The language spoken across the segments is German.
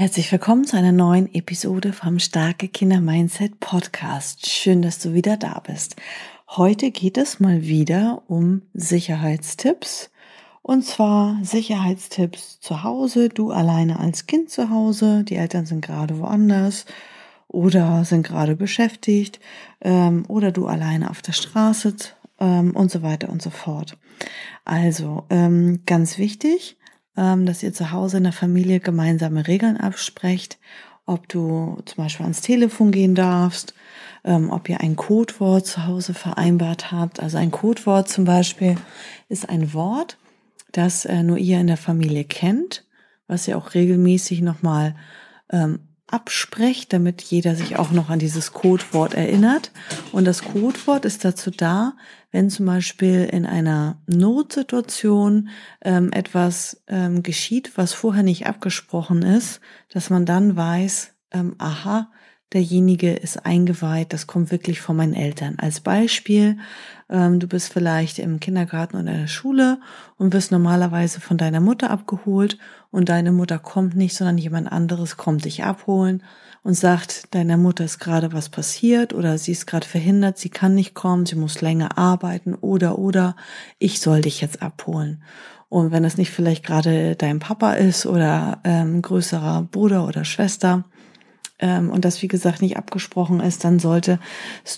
Herzlich willkommen zu einer neuen Episode vom Starke Kinder Mindset Podcast. Schön, dass du wieder da bist. Heute geht es mal wieder um Sicherheitstipps. Und zwar Sicherheitstipps zu Hause, du alleine als Kind zu Hause, die Eltern sind gerade woanders oder sind gerade beschäftigt ähm, oder du alleine auf der Straße ähm, und so weiter und so fort. Also ähm, ganz wichtig, dass ihr zu Hause in der Familie gemeinsame Regeln absprecht, ob du zum Beispiel ans Telefon gehen darfst, ähm, ob ihr ein Codewort zu Hause vereinbart habt. Also ein Codewort zum Beispiel ist ein Wort, das äh, nur ihr in der Familie kennt, was ihr auch regelmäßig nochmal ähm, absprecht, damit jeder sich auch noch an dieses Codewort erinnert. Und das Codewort ist dazu da, wenn zum Beispiel in einer Notsituation ähm, etwas ähm, geschieht, was vorher nicht abgesprochen ist, dass man dann weiß, ähm, aha, derjenige ist eingeweiht, das kommt wirklich von meinen Eltern. Als Beispiel, ähm, du bist vielleicht im Kindergarten oder in der Schule und wirst normalerweise von deiner Mutter abgeholt und deine Mutter kommt nicht, sondern jemand anderes kommt dich abholen und sagt, deiner Mutter ist gerade was passiert oder sie ist gerade verhindert, sie kann nicht kommen, sie muss länger arbeiten oder oder ich soll dich jetzt abholen. Und wenn es nicht vielleicht gerade dein Papa ist oder ähm, größerer Bruder oder Schwester, ähm, und das wie gesagt nicht abgesprochen ist, dann solltest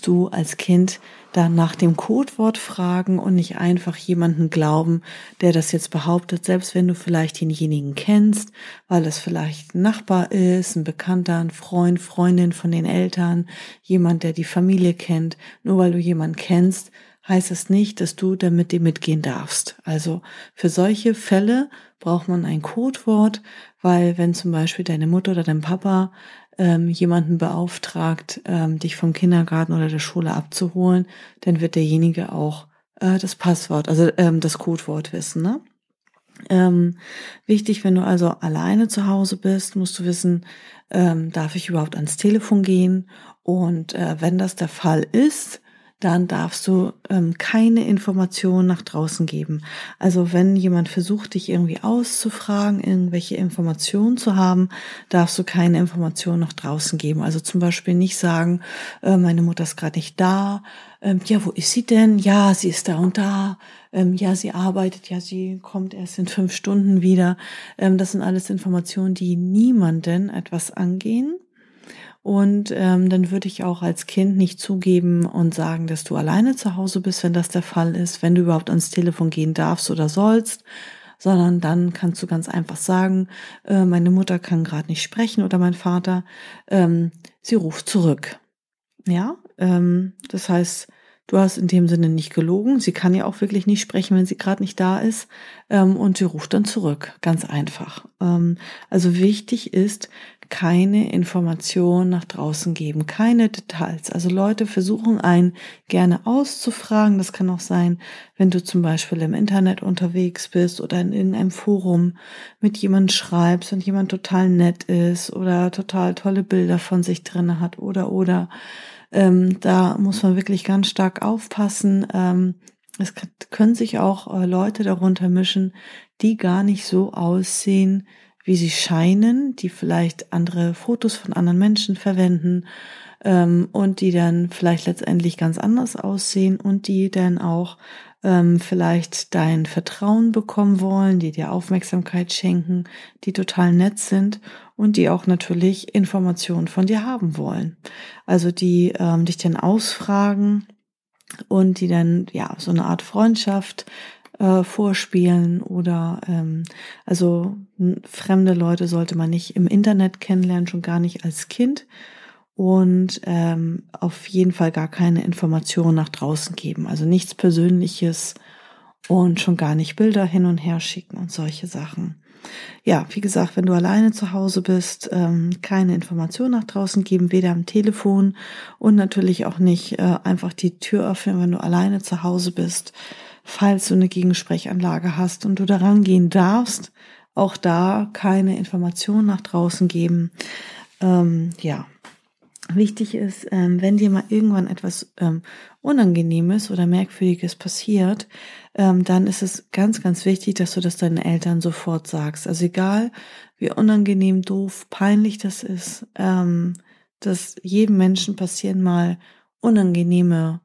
du als Kind dann nach dem Codewort fragen und nicht einfach jemanden glauben, der das jetzt behauptet, selbst wenn du vielleicht denjenigen kennst, weil es vielleicht ein Nachbar ist, ein Bekannter, ein Freund, Freundin von den Eltern, jemand, der die Familie kennt. Nur weil du jemanden kennst, heißt es nicht, dass du damit dem mitgehen darfst. Also für solche Fälle braucht man ein Codewort, weil wenn zum Beispiel deine Mutter oder dein Papa ähm, jemanden beauftragt, ähm, dich vom Kindergarten oder der Schule abzuholen, dann wird derjenige auch äh, das Passwort, also ähm, das Codewort wissen. Ne? Ähm, wichtig, wenn du also alleine zu Hause bist, musst du wissen, ähm, darf ich überhaupt ans Telefon gehen? Und äh, wenn das der Fall ist, dann darfst du ähm, keine Informationen nach draußen geben. Also wenn jemand versucht, dich irgendwie auszufragen, irgendwelche Informationen zu haben, darfst du keine Informationen nach draußen geben. Also zum Beispiel nicht sagen, äh, meine Mutter ist gerade nicht da. Ähm, ja, wo ist sie denn? Ja, sie ist da und da. Ähm, ja, sie arbeitet. Ja, sie kommt erst in fünf Stunden wieder. Ähm, das sind alles Informationen, die niemanden etwas angehen und ähm, dann würde ich auch als Kind nicht zugeben und sagen, dass du alleine zu Hause bist, wenn das der Fall ist, wenn du überhaupt ans Telefon gehen darfst oder sollst, sondern dann kannst du ganz einfach sagen, äh, meine Mutter kann gerade nicht sprechen oder mein Vater, ähm, sie ruft zurück. Ja, ähm, das heißt, du hast in dem Sinne nicht gelogen. Sie kann ja auch wirklich nicht sprechen, wenn sie gerade nicht da ist. Ähm, und sie ruft dann zurück. Ganz einfach. Ähm, also wichtig ist, keine Information nach draußen geben, keine Details. Also Leute versuchen einen gerne auszufragen. Das kann auch sein, wenn du zum Beispiel im Internet unterwegs bist oder in irgendeinem Forum mit jemandem schreibst und jemand total nett ist oder total tolle Bilder von sich drin hat oder oder. Ähm, da muss man wirklich ganz stark aufpassen. Ähm, es können sich auch äh, Leute darunter mischen, die gar nicht so aussehen, wie sie scheinen, die vielleicht andere Fotos von anderen Menschen verwenden ähm, und die dann vielleicht letztendlich ganz anders aussehen und die dann auch ähm, vielleicht dein Vertrauen bekommen wollen, die dir Aufmerksamkeit schenken, die total nett sind und die auch natürlich Informationen von dir haben wollen. Also die ähm, dich dann ausfragen und die dann ja so eine Art Freundschaft äh, vorspielen oder ähm, also fremde Leute sollte man nicht im Internet kennenlernen, schon gar nicht als Kind. Und ähm, auf jeden Fall gar keine Informationen nach draußen geben, also nichts Persönliches und schon gar nicht Bilder hin und her schicken und solche Sachen. Ja, wie gesagt, wenn du alleine zu Hause bist, ähm, keine Information nach draußen geben, weder am Telefon und natürlich auch nicht äh, einfach die Tür öffnen, wenn du alleine zu Hause bist, falls du eine Gegensprechanlage hast und du daran gehen darfst, auch da keine Information nach draußen geben. Ähm, ja, wichtig ist, ähm, wenn dir mal irgendwann etwas ähm, Unangenehmes oder Merkwürdiges passiert, ähm, dann ist es ganz, ganz wichtig, dass du das deinen Eltern sofort sagst. Also egal, wie unangenehm, doof, peinlich das ist, ähm, dass jedem Menschen passieren mal unangenehme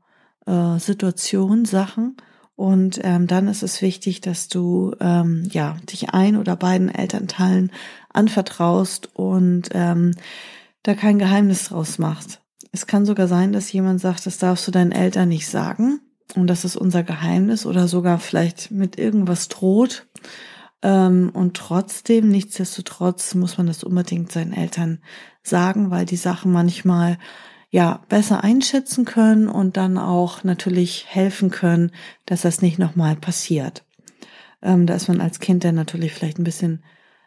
äh, Situationen, Sachen. Und ähm, dann ist es wichtig, dass du ähm, ja dich ein oder beiden Elternteilen anvertraust und ähm, da kein Geheimnis draus machst. Es kann sogar sein, dass jemand sagt, das darfst du deinen Eltern nicht sagen und das ist unser Geheimnis oder sogar vielleicht mit irgendwas droht. Ähm, und trotzdem, nichtsdestotrotz, muss man das unbedingt seinen Eltern sagen, weil die Sachen manchmal ja besser einschätzen können und dann auch natürlich helfen können, dass das nicht nochmal passiert. Ähm, da ist man als Kind dann natürlich vielleicht ein bisschen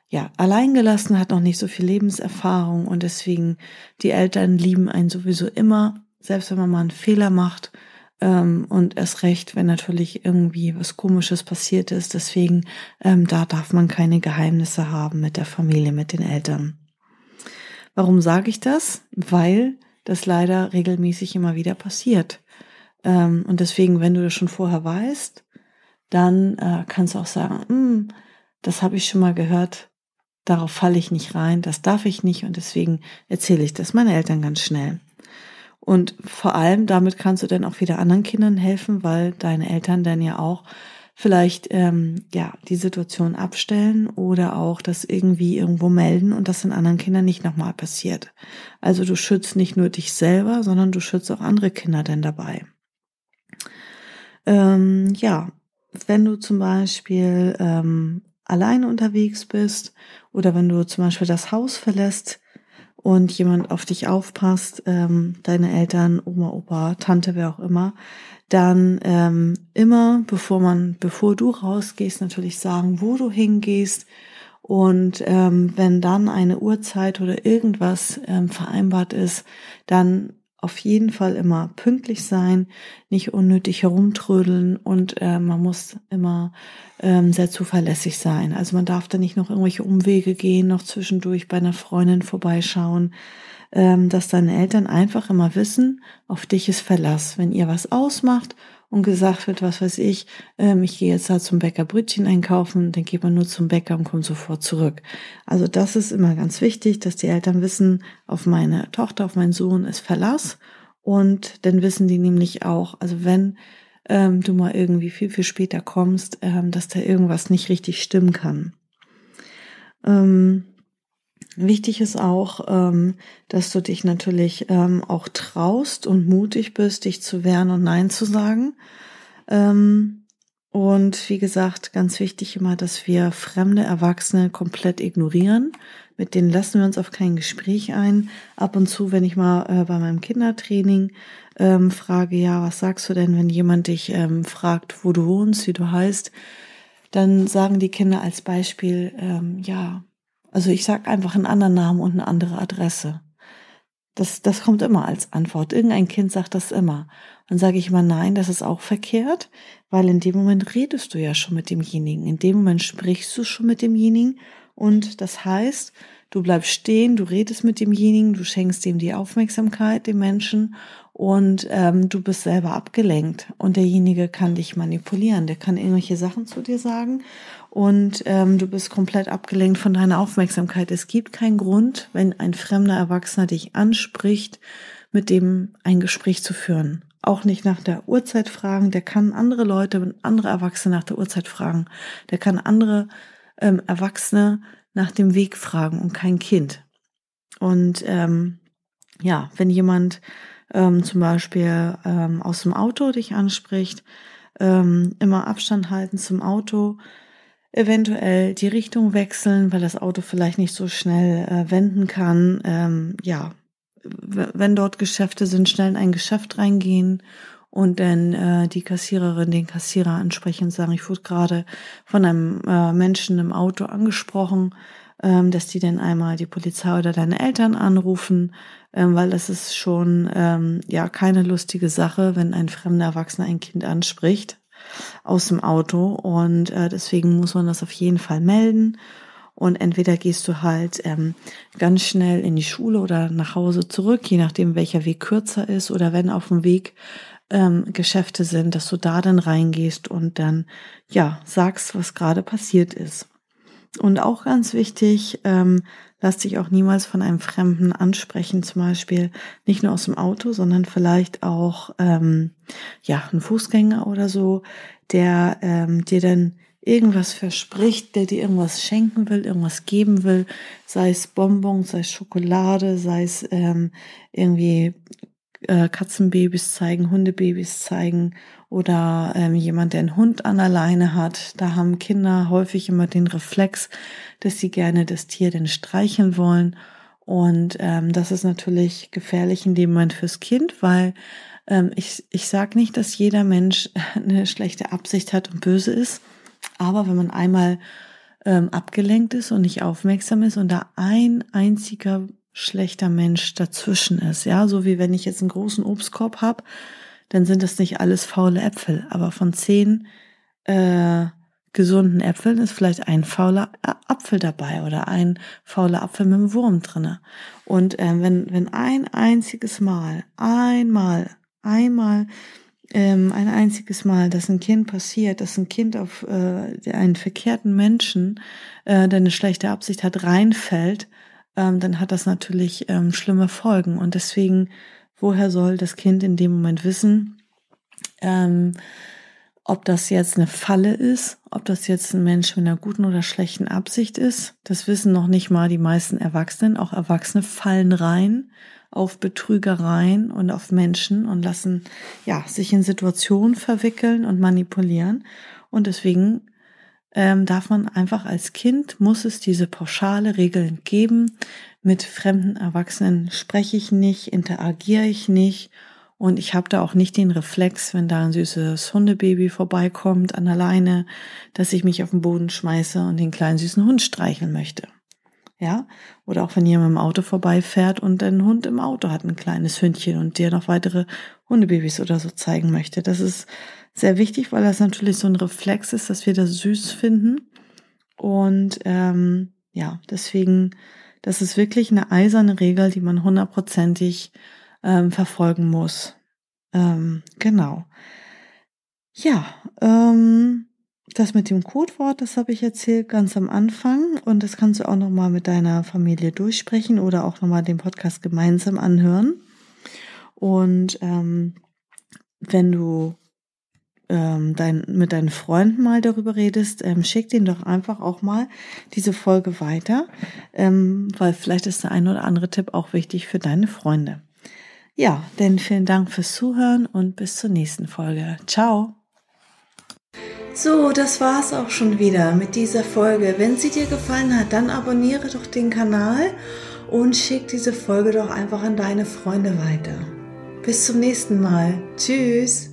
ja, alleingelassen, hat noch nicht so viel Lebenserfahrung und deswegen die Eltern lieben einen sowieso immer, selbst wenn man mal einen Fehler macht ähm, und erst recht, wenn natürlich irgendwie was Komisches passiert ist. Deswegen, ähm, da darf man keine Geheimnisse haben mit der Familie, mit den Eltern. Warum sage ich das? Weil das leider regelmäßig immer wieder passiert. Ähm, und deswegen, wenn du das schon vorher weißt, dann äh, kannst du auch sagen, hm, das habe ich schon mal gehört, Darauf falle ich nicht rein, das darf ich nicht und deswegen erzähle ich das meinen Eltern ganz schnell. Und vor allem damit kannst du dann auch wieder anderen Kindern helfen, weil deine Eltern dann ja auch vielleicht ähm, ja die Situation abstellen oder auch das irgendwie irgendwo melden und das den anderen Kindern nicht nochmal passiert. Also du schützt nicht nur dich selber, sondern du schützt auch andere Kinder denn dabei. Ähm, ja, wenn du zum Beispiel ähm, alleine unterwegs bist oder wenn du zum Beispiel das Haus verlässt und jemand auf dich aufpasst, ähm, deine Eltern, Oma, Opa, Tante, wer auch immer, dann ähm, immer, bevor man, bevor du rausgehst, natürlich sagen, wo du hingehst. Und ähm, wenn dann eine Uhrzeit oder irgendwas ähm, vereinbart ist, dann auf jeden Fall immer pünktlich sein, nicht unnötig herumtrödeln und äh, man muss immer ähm, sehr zuverlässig sein. Also man darf da nicht noch irgendwelche Umwege gehen, noch zwischendurch bei einer Freundin vorbeischauen, ähm, dass deine Eltern einfach immer wissen, auf dich ist Verlass. Wenn ihr was ausmacht und gesagt wird, was weiß ich, ähm, ich gehe jetzt da zum Bäcker Brötchen einkaufen, dann geht man nur zum Bäcker und kommt sofort zurück. Also das ist immer ganz wichtig, dass die Eltern wissen, auf meine Tochter, auf meinen Sohn ist Verlass und dann wissen die nämlich auch, also wenn ähm, du mal irgendwie viel, viel später kommst, ähm, dass da irgendwas nicht richtig stimmen kann. Ähm, Wichtig ist auch, ähm, dass du dich natürlich ähm, auch traust und mutig bist, dich zu wehren und Nein zu sagen. Ähm, und wie gesagt, ganz wichtig immer, dass wir fremde Erwachsene komplett ignorieren. Mit denen lassen wir uns auf kein Gespräch ein. Ab und zu, wenn ich mal äh, bei meinem Kindertraining frage, ja, was sagst du denn, wenn jemand dich fragt, wo du wohnst, wie du heißt, dann sagen die Kinder als Beispiel, ja, also ich sage einfach einen anderen Namen und eine andere Adresse. Das, das kommt immer als Antwort. Irgendein Kind sagt das immer. Dann sage ich immer, nein, das ist auch verkehrt, weil in dem Moment redest du ja schon mit demjenigen. In dem Moment sprichst du schon mit demjenigen. Und das heißt, du bleibst stehen, du redest mit demjenigen, du schenkst ihm die Aufmerksamkeit, dem Menschen, und ähm, du bist selber abgelenkt. Und derjenige kann dich manipulieren, der kann irgendwelche Sachen zu dir sagen und ähm, du bist komplett abgelenkt von deiner Aufmerksamkeit. Es gibt keinen Grund, wenn ein fremder Erwachsener dich anspricht, mit dem ein Gespräch zu führen. Auch nicht nach der Uhrzeit fragen. Der kann andere Leute, andere Erwachsene nach der Uhrzeit fragen. Der kann andere ähm, Erwachsene nach dem Weg fragen und kein Kind. Und ähm, ja, wenn jemand ähm, zum Beispiel ähm, aus dem Auto dich anspricht, ähm, immer Abstand halten zum Auto, eventuell die Richtung wechseln, weil das Auto vielleicht nicht so schnell äh, wenden kann. Ähm, ja, wenn dort Geschäfte sind, schnell in ein Geschäft reingehen und dann äh, die Kassiererin den Kassierer ansprechen und sagen, ich wurde gerade von einem äh, Menschen im Auto angesprochen, dass die dann einmal die Polizei oder deine Eltern anrufen, ähm, weil das ist schon ähm, ja keine lustige Sache, wenn ein fremder Erwachsener ein Kind anspricht aus dem Auto und äh, deswegen muss man das auf jeden Fall melden und entweder gehst du halt ähm, ganz schnell in die Schule oder nach Hause zurück, je nachdem welcher Weg kürzer ist oder wenn auf dem Weg ähm, Geschäfte sind, dass du da dann reingehst und dann ja sagst, was gerade passiert ist. Und auch ganz wichtig, ähm, lass dich auch niemals von einem Fremden ansprechen, zum Beispiel nicht nur aus dem Auto, sondern vielleicht auch ähm, ja ein Fußgänger oder so, der ähm, dir dann irgendwas verspricht, der dir irgendwas schenken will, irgendwas geben will, sei es Bonbon, sei es Schokolade, sei es ähm, irgendwie äh, Katzenbabys zeigen, Hundebabys zeigen oder ähm, jemand, der einen Hund an der Leine hat. Da haben Kinder häufig immer den Reflex, dass sie gerne das Tier denn streicheln wollen. Und ähm, das ist natürlich gefährlich in dem Moment fürs Kind, weil ähm, ich, ich sage nicht, dass jeder Mensch eine schlechte Absicht hat und böse ist. Aber wenn man einmal ähm, abgelenkt ist und nicht aufmerksam ist und da ein einziger schlechter Mensch dazwischen ist. Ja, so wie wenn ich jetzt einen großen Obstkorb habe, dann sind das nicht alles faule Äpfel. Aber von zehn äh, gesunden Äpfeln ist vielleicht ein fauler Apfel dabei oder ein fauler Apfel mit einem Wurm drinne. Und äh, wenn, wenn ein einziges Mal, einmal, einmal, ähm, ein einziges Mal, dass ein Kind passiert, dass ein Kind auf äh, einen verkehrten Menschen, äh, der eine schlechte Absicht hat, reinfällt, ähm, dann hat das natürlich ähm, schlimme Folgen. Und deswegen, woher soll das Kind in dem Moment wissen, ähm, ob das jetzt eine Falle ist, ob das jetzt ein Mensch mit einer guten oder schlechten Absicht ist, das wissen noch nicht mal die meisten Erwachsenen. Auch Erwachsene fallen rein auf Betrügereien und auf Menschen und lassen ja sich in Situationen verwickeln und manipulieren. Und deswegen ähm, darf man einfach als Kind, muss es diese pauschale Regeln geben. Mit fremden Erwachsenen spreche ich nicht, interagiere ich nicht und ich habe da auch nicht den Reflex, wenn da ein süßes Hundebaby vorbeikommt an der Leine, dass ich mich auf den Boden schmeiße und den kleinen süßen Hund streicheln möchte. Ja, oder auch wenn jemand im Auto vorbeifährt und ein Hund im Auto hat ein kleines Hündchen und dir noch weitere Hundebabys oder so zeigen möchte. Das ist sehr wichtig, weil das natürlich so ein Reflex ist, dass wir das süß finden. Und ähm, ja, deswegen, das ist wirklich eine eiserne Regel, die man hundertprozentig ähm, verfolgen muss. Ähm, genau. Ja, ähm, das mit dem Codewort, das habe ich erzählt ganz am Anfang und das kannst du auch nochmal mit deiner Familie durchsprechen oder auch nochmal den Podcast gemeinsam anhören. Und ähm, wenn du ähm, dein, mit deinen Freunden mal darüber redest, ähm, schick denen doch einfach auch mal diese Folge weiter, ähm, weil vielleicht ist der ein oder andere Tipp auch wichtig für deine Freunde. Ja, denn vielen Dank fürs Zuhören und bis zur nächsten Folge. Ciao! So, das war's auch schon wieder mit dieser Folge. Wenn sie dir gefallen hat, dann abonniere doch den Kanal und schick diese Folge doch einfach an deine Freunde weiter. Bis zum nächsten Mal. Tschüss!